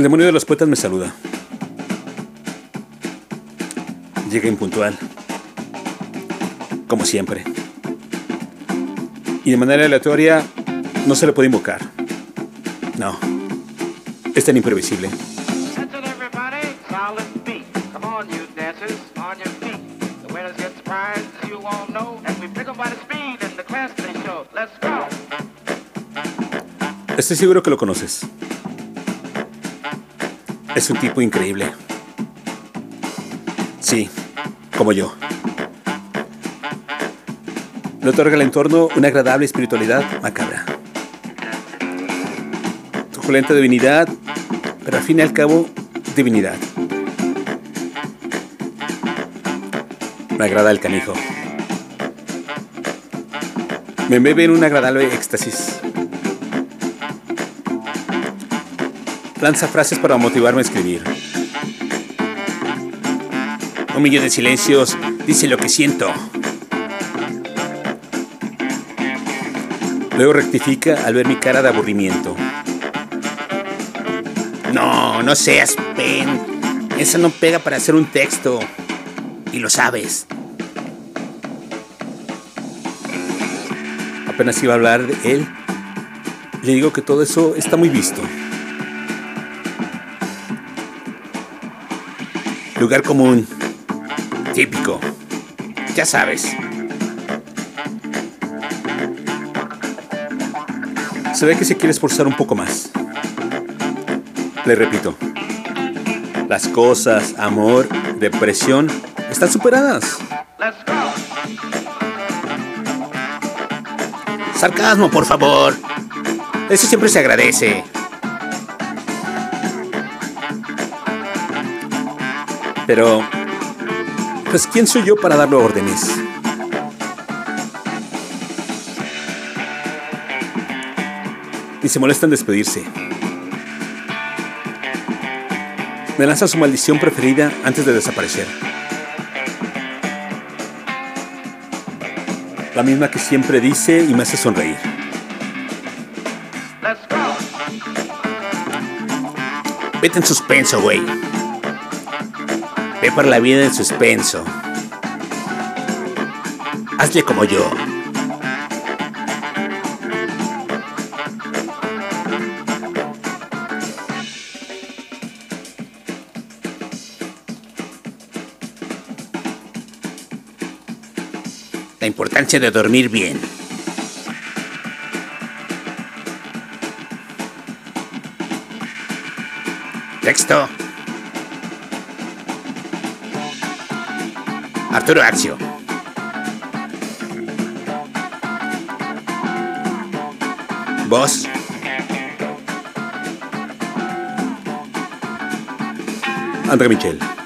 El demonio de los poetas me saluda. Llega impuntual. Como siempre. Y de manera aleatoria no se le puede invocar. No. Es tan imprevisible. 'em. Estoy seguro que lo conoces. Es un tipo increíble. Sí, como yo. Le otorga al entorno una agradable espiritualidad macabra. Suculenta divinidad, pero al fin y al cabo, divinidad. Me agrada el canijo. Me bebe en un agradable éxtasis. Lanza frases para motivarme a escribir. Un millón de silencios dice lo que siento. Luego rectifica al ver mi cara de aburrimiento. No, no seas pen. Esa no pega para hacer un texto. Y lo sabes. Apenas iba a hablar de él. Le digo que todo eso está muy visto. Lugar común. Típico. Ya sabes. Se ve que se quiere esforzar un poco más. Le repito. Las cosas, amor, depresión, están superadas. Sarcasmo, por favor. Eso siempre se agradece. Pero, pues, ¿quién soy yo para darle órdenes? Y se molesta en despedirse. Me lanza su maldición preferida antes de desaparecer. La misma que siempre dice y me hace sonreír. Vete en suspenso, güey. Ve por la vida en suspenso. Hazle como yo. La importancia de dormir bien. Texto. Arturo Axio. Voz. André Michel.